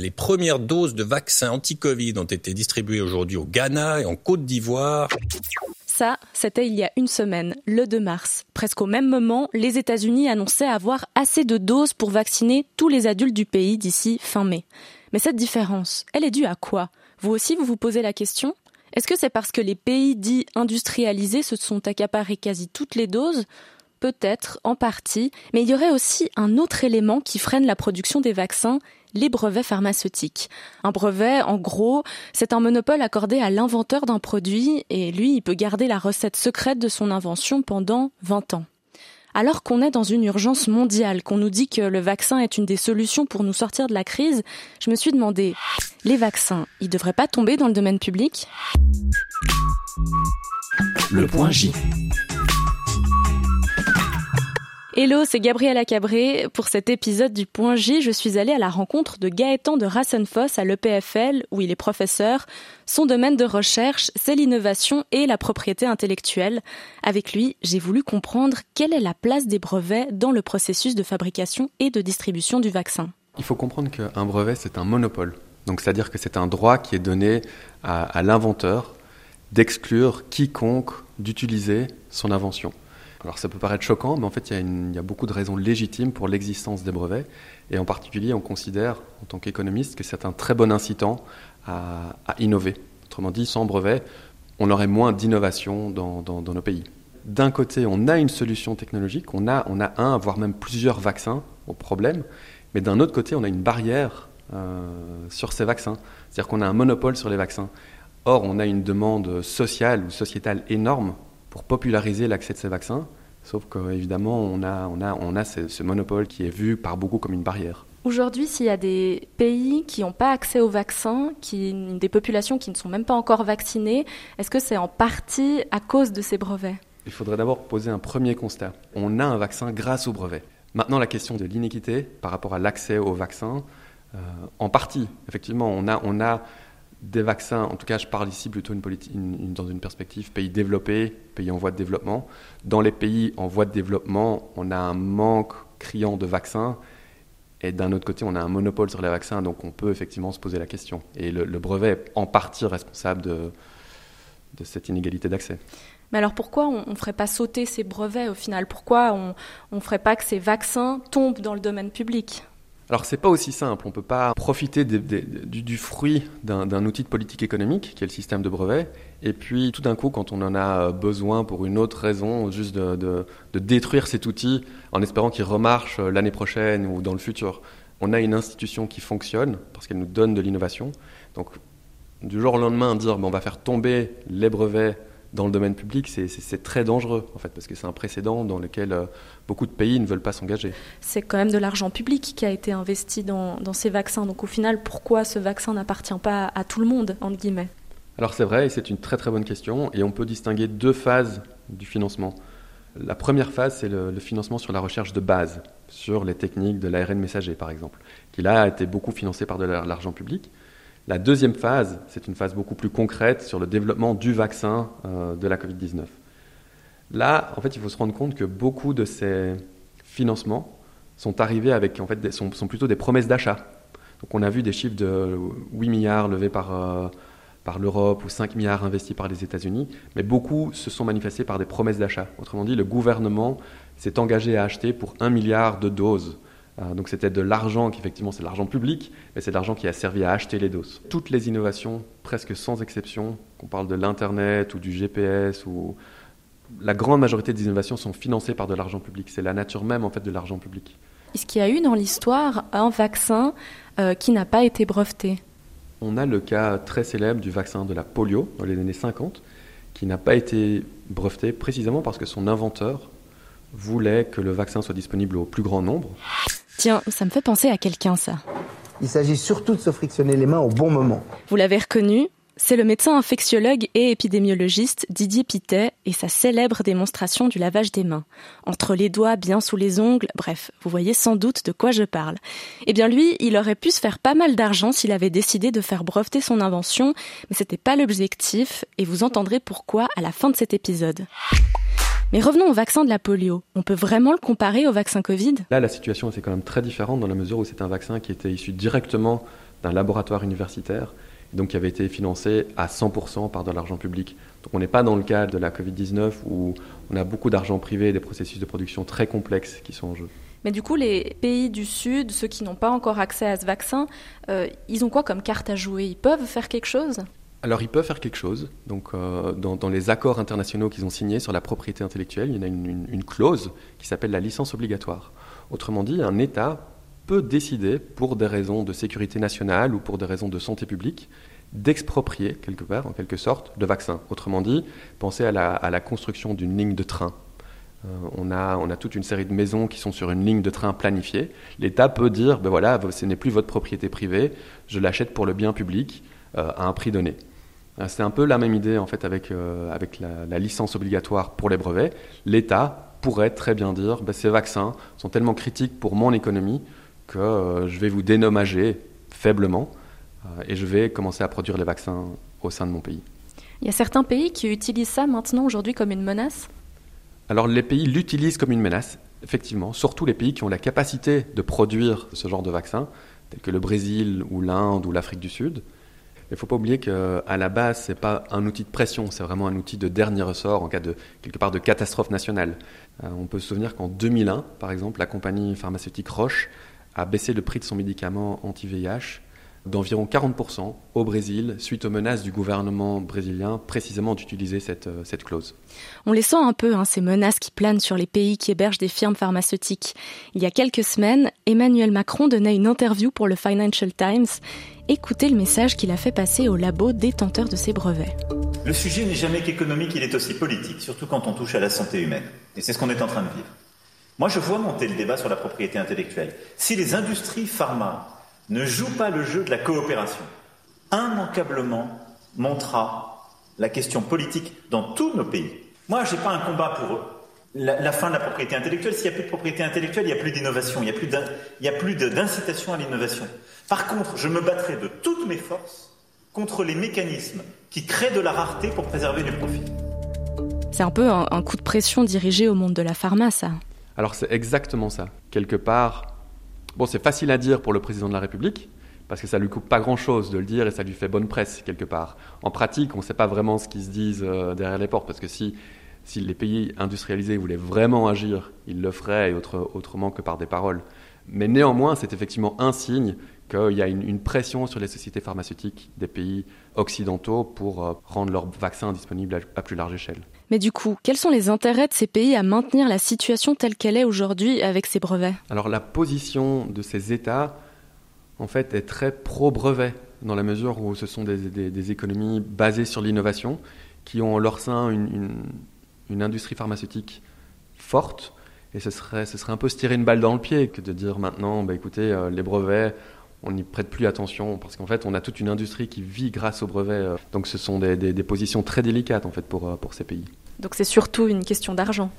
Les premières doses de vaccins anti-Covid ont été distribuées aujourd'hui au Ghana et en Côte d'Ivoire. Ça, c'était il y a une semaine, le 2 mars. Presque au même moment, les États-Unis annonçaient avoir assez de doses pour vacciner tous les adultes du pays d'ici fin mai. Mais cette différence, elle est due à quoi? Vous aussi, vous vous posez la question? Est-ce que c'est parce que les pays dits industrialisés se sont accaparés quasi toutes les doses? Peut-être, en partie, mais il y aurait aussi un autre élément qui freine la production des vaccins, les brevets pharmaceutiques. Un brevet, en gros, c'est un monopole accordé à l'inventeur d'un produit et lui, il peut garder la recette secrète de son invention pendant 20 ans. Alors qu'on est dans une urgence mondiale, qu'on nous dit que le vaccin est une des solutions pour nous sortir de la crise, je me suis demandé, les vaccins, ils devraient pas tomber dans le domaine public? Le point J. Hello, c'est Gabriela Cabré. Pour cet épisode du Point J, je suis allée à la rencontre de Gaëtan de Rassenfoss à l'EPFL, où il est professeur. Son domaine de recherche, c'est l'innovation et la propriété intellectuelle. Avec lui, j'ai voulu comprendre quelle est la place des brevets dans le processus de fabrication et de distribution du vaccin. Il faut comprendre qu'un brevet, c'est un monopole. Donc, c'est-à-dire que c'est un droit qui est donné à, à l'inventeur d'exclure quiconque d'utiliser son invention. Alors ça peut paraître choquant, mais en fait il y, a beaucoup de raisons légitimes pour l'existence des brevets. Et en particulier, on considère en tant qu'économiste que c'est un très bon incitant à, innover. Autrement dit, sans brevet, on aurait moins d'innovation dans, nos pays. D'un côté, on a une solution technologique, on a, un, voire même plusieurs vaccins au problème, mais d'un autre côté, on a une barrière euh, sur ces vaccins. C'est-à-dire qu'on a un monopole sur les vaccins. Or, on a une demande sociale ou sociétale énorme pour populariser l'accès de ces vaccins. Sauf qu'évidemment, on a, on a, on a ce, monopole qui est vu par beaucoup comme une barrière. Aujourd'hui, s'il y a des pays qui n'ont pas accès aux vaccins, qui, des populations qui ne sont même pas encore vaccinées, est-ce que c'est en partie à cause de ces brevets? Il faudrait d'abord poser un premier constat. On a un vaccin grâce aux brevets. Maintenant, la question de l'inéquité par rapport à l'accès aux vaccins, euh, en partie, effectivement, on a, on a des vaccins, en tout cas je parle ici plutôt dans une perspective pays développés, pays en voie de développement. Dans les pays en voie de développement, on a un manque criant de vaccins et d'un autre côté, on a un monopole sur les vaccins, donc on peut effectivement se poser la question. Et le, brevet est en partie responsable de, de cette inégalité d'accès. Mais alors pourquoi on ne ferait pas sauter ces brevets au final? Pourquoi on ne ferait pas que ces vaccins tombent dans le domaine public? Alors c'est pas aussi simple, on peut pas profiter du, fruit d'un outil de politique économique qui est le système de brevets, et puis tout d'un coup quand on en a besoin pour une autre raison, juste de, détruire cet outil en espérant qu'il remarche l'année prochaine ou dans le futur. On a une institution qui fonctionne parce qu'elle nous donne de l'innovation, donc du jour au lendemain dire bon, on va faire tomber les brevets dans le domaine public, c'est très dangereux, en fait, parce que c'est un précédent dans lequel euh, beaucoup de pays ne veulent pas s'engager. C'est quand même de l'argent public qui a été investi dans, ces vaccins. Donc au final, pourquoi ce vaccin n'appartient pas à tout le monde, entre guillemets? Alors c'est vrai, et c'est une très très bonne question, et on peut distinguer deux phases du financement. La première phase, c'est le, le, financement sur la recherche de base, sur les techniques de l'ARN messager, par exemple, qui là a été beaucoup financé par de l'argent public. La deuxième phase, c'est une phase beaucoup plus concrète sur le développement du vaccin euh, de la Covid-19. Là, en fait, il faut se rendre compte que beaucoup de ces financements sont arrivés avec, en fait, sont, plutôt des promesses d'achat. Donc, on a vu des chiffres de 8 milliards levés par, euh, par l'Europe ou 5 milliards investis par les États-Unis, mais beaucoup se sont manifestés par des promesses d'achat. Autrement dit, le gouvernement s'est engagé à acheter pour 1 milliard de doses donc c'était de l'argent qui effectivement c'est de l'argent public, mais c'est de l'argent qui a servi à acheter les doses. Toutes les innovations, presque sans exception, qu'on parle de l'internet ou du GPS ou la grande majorité des innovations sont financées par de l'argent public. C'est la nature même en fait de l'argent public. Est-ce qu'il y a eu dans l'histoire un vaccin euh, qui n'a pas été breveté? On a le cas très célèbre du vaccin de la polio dans les années 50 qui n'a pas été breveté précisément parce que son inventeur voulait que le vaccin soit disponible au plus grand nombre. Tiens, ça me fait penser à quelqu'un, ça. Il s'agit surtout de se frictionner les mains au bon moment. Vous l'avez reconnu c'est le médecin infectiologue et épidémiologiste Didier Pittet et sa célèbre démonstration du lavage des mains. Entre les doigts, bien sous les ongles, bref, vous voyez sans doute de quoi je parle. Eh bien lui, il aurait pu se faire pas mal d'argent s'il avait décidé de faire breveter son invention, mais c'était pas l'objectif, et vous entendrez pourquoi à la fin de cet épisode. Mais revenons au vaccin de la polio. On peut vraiment le comparer au vaccin Covid? Là, la situation est quand même très différente dans la mesure où c'est un vaccin qui était issu directement d'un laboratoire universitaire, donc qui avait été financé à 100% par de l'argent public. Donc on n'est pas dans le cas de la Covid-19 où on a beaucoup d'argent privé et des processus de production très complexes qui sont en jeu. Mais du coup, les pays du Sud, ceux qui n'ont pas encore accès à ce vaccin, euh, ils ont quoi comme carte à jouer? Ils peuvent faire quelque chose? Alors ils peuvent faire quelque chose. Donc euh, dans, les accords internationaux qu'ils ont signés sur la propriété intellectuelle, il y en a une, clause qui s'appelle la licence obligatoire. Autrement dit, un État peut décider, pour des raisons de sécurité nationale ou pour des raisons de santé publique, d'exproprier quelque part, en quelque sorte, le vaccin. Autrement dit, pensez à la, construction d'une ligne de train. Euh, on, a, toute une série de maisons qui sont sur une ligne de train planifiée. L'État peut dire, ben voilà, ce n'est plus votre propriété privée, je l'achète pour le bien public euh, à un prix donné. Euh, c'est un peu la même idée en fait avec, euh, avec la, licence obligatoire pour les brevets. L'État pourrait très bien dire bah, ces vaccins sont tellement critiques pour mon économie que euh, je vais vous dénommager faiblement et je vais commencer à produire les vaccins au sein de mon pays. Il y a certains pays qui utilisent ça maintenant aujourd'hui comme une menace? Alors les pays l'utilisent comme une menace, effectivement, surtout les pays qui ont la capacité de produire ce genre de vaccins, tels que le Brésil ou l'Inde ou l'Afrique du Sud. Il ne faut pas oublier qu'à la base, ce n'est pas un outil de pression, c'est vraiment un outil de dernier ressort en cas de quelque part de catastrophe nationale. Euh, on peut se souvenir qu'en 2001, par exemple, la compagnie pharmaceutique Roche a baissé le prix de son médicament anti-VIH d'environ 40% au Brésil suite aux menaces du gouvernement brésilien précisément d'utiliser cette, euh, cette clause. On les sent un peu, hein, ces menaces qui planent sur les pays qui hébergent des firmes pharmaceutiques. Il y a quelques semaines, Emmanuel Macron donnait une interview pour le Financial Times. Écoutez le message qu'il a fait passer au labo détenteur de ces brevets. Le sujet n'est jamais qu'économique, il est aussi politique, surtout quand on touche à la santé humaine. Et c'est ce qu'on est en train de vivre. Moi, je vois monter le débat sur la propriété intellectuelle. Si les industries pharma ne joue pas le jeu de la coopération, immanquablement montera la question politique dans tous nos pays. Moi, je n'ai pas un combat pour la, fin de la propriété intellectuelle. S'il n'y a plus de propriété intellectuelle, il n'y a plus d'innovation, il n'y a plus d'incitation à l'innovation. Par contre, je me battrai de toutes mes forces contre les mécanismes qui créent de la rareté pour préserver du profit. C'est un peu un, un coup de pression dirigé au monde de la pharma, ça. Alors c'est exactement ça. Quelque part, Bon, c'est facile à dire pour le président de la République, parce que ça lui coupe pas grand-chose de le dire et ça lui fait bonne presse quelque part. En pratique, on ne sait pas vraiment ce qu'ils se disent euh, derrière les portes, parce que si, si les pays industrialisés voulaient vraiment agir, ils le feraient autre, autrement que par des paroles. Mais néanmoins, c'est effectivement un signe qu'il y a une, pression sur les sociétés pharmaceutiques des pays occidentaux pour euh, rendre leurs vaccins disponibles à plus large échelle. Mais du coup, quels sont les intérêts de ces pays à maintenir la situation telle qu'elle est aujourd'hui avec ces brevets? Alors la position de ces États, en fait, est très pro-brevet, dans la mesure où ce sont des, économies basées sur l'innovation, qui ont en leur sein une, industrie pharmaceutique forte. Et ce serait, ce serait un peu se tirer une balle dans le pied que de dire maintenant, bah, écoutez, euh, les brevets, on n'y prête plus attention parce qu'en fait, on a toute une industrie qui vit grâce aux brevets. Euh. Donc, ce sont des, positions très délicates en fait pour, euh, pour ces pays. Donc, c'est surtout une question d'argent.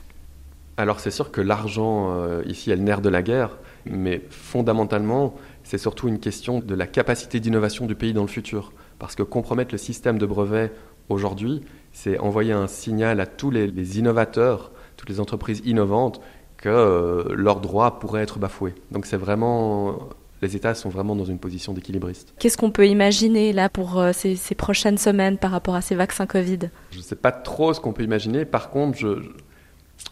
Alors, c'est sûr que l'argent euh, ici est le nerf de la guerre, mais fondamentalement, c'est surtout une question de la capacité d'innovation du pays dans le futur. Parce que compromettre le système de brevets aujourd'hui, c'est envoyer un signal à tous les, innovateurs, toutes les entreprises innovantes que leurs droits pourraient être bafoués. Donc c'est vraiment les États sont vraiment dans une position d'équilibriste. Qu'est-ce qu'on peut imaginer là pour euh, ces, prochaines semaines par rapport à ces vaccins Covid? Je ne sais pas trop ce qu'on peut imaginer. Par contre, je,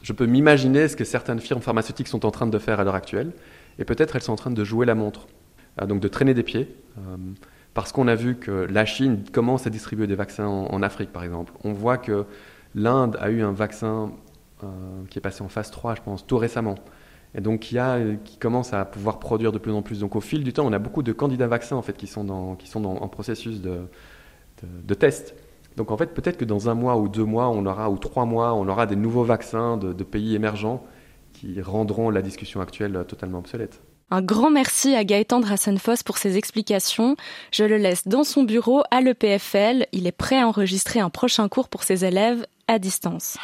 je peux m'imaginer ce que certaines firmes pharmaceutiques sont en train de faire à l'heure actuelle. Et peut-être elles sont en train de jouer la montre, euh, donc de traîner des pieds. Euh, parce qu'on a vu que la Chine commence à distribuer des vaccins en, Afrique, par exemple. On voit que l'Inde a eu un vaccin qui est passé en phase 3, je pense, tout récemment et donc qui, a, qui commence à pouvoir produire de plus en plus. Donc au fil du temps, on a beaucoup de candidats vaccins en fait qui sont, qui sont en processus de, de, test. Donc en fait, peut-être que dans un mois ou deux mois, on aura ou trois mois, on aura des nouveaux vaccins de, de pays émergents qui rendront la discussion actuelle totalement obsolète. Un grand merci à Gaëtan Drassenfoss pour ses explications. Je le laisse dans son bureau à l'EPFL. Il est prêt à enregistrer un prochain cours pour ses élèves à distance.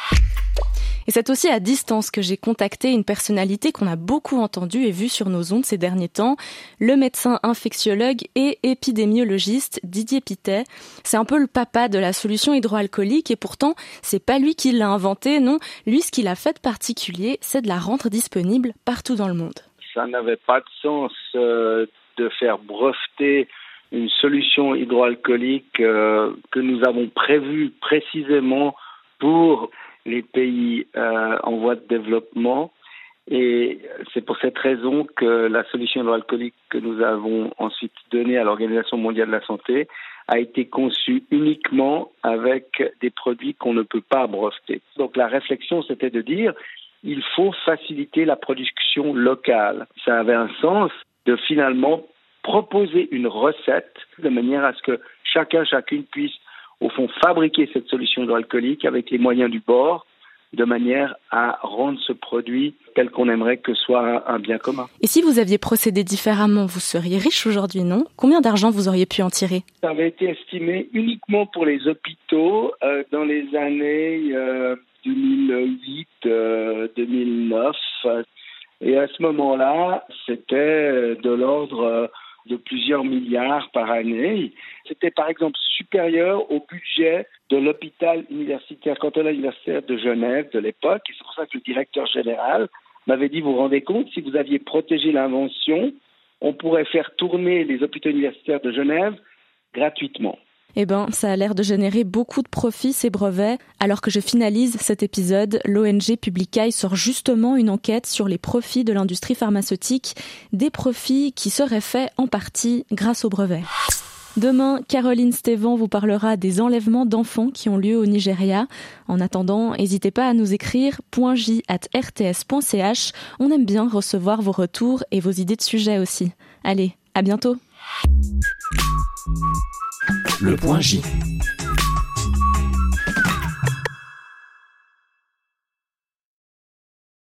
Et c'est aussi à distance que j'ai contacté une personnalité qu'on a beaucoup entendue et vue sur nos ondes ces derniers temps, le médecin infectiologue et épidémiologiste Didier Pitet. C'est un peu le papa de la solution hydroalcoolique et pourtant, c'est pas lui qui l'a inventé, non. Lui, ce qu'il a fait de particulier, c'est de la rendre disponible partout dans le monde. Ça n'avait pas de sens euh, de faire breveter une solution hydroalcoolique euh, que nous avons prévue précisément pour les pays euh, en voie de développement. Et c'est pour cette raison que la solution hydroalcoolique que nous avons ensuite donnée à l'Organisation mondiale de la santé a été conçue uniquement avec des produits qu'on ne peut pas breveter. Donc la réflexion, c'était de dire il faut faciliter la production locale. Ça avait un sens de finalement proposer une recette de manière à ce que chacun, chacune puisse au fond fabriquer cette solution hydroalcoolique avec les moyens du bord de manière à rendre ce produit tel qu'on aimerait que soit un bien commun. Et si vous aviez procédé différemment, vous seriez riche aujourd'hui, non? Combien d'argent vous auriez pu en tirer? Ça avait été estimé uniquement pour les hôpitaux euh, dans les années 2008-2009. Euh, Et à ce moment-là, c'était de l'ordre de plusieurs milliards par année. C'était par exemple supérieur au budget de l'hôpital universitaire cantonal universitaire de Genève de l'époque. Et c'est pour ça que le directeur général m'avait dit, vous vous rendez compte, si vous aviez protégé l'invention, on pourrait faire tourner les hôpitaux universitaires de Genève gratuitement. Eh ben, ça a l'air de générer beaucoup de profits, ces brevets. Alors que je finalise cet épisode, l'ONG Publicaille sort justement une enquête sur les profits de l'industrie pharmaceutique, des profits qui seraient faits en partie grâce aux brevets. Demain, Caroline Stévan vous parlera des enlèvements d'enfants qui ont lieu au Nigeria. En attendant, n'hésitez pas à nous écrire .j@rts.ch. On aime bien recevoir vos retours et vos idées de sujets aussi. Allez, à bientôt. Le point J.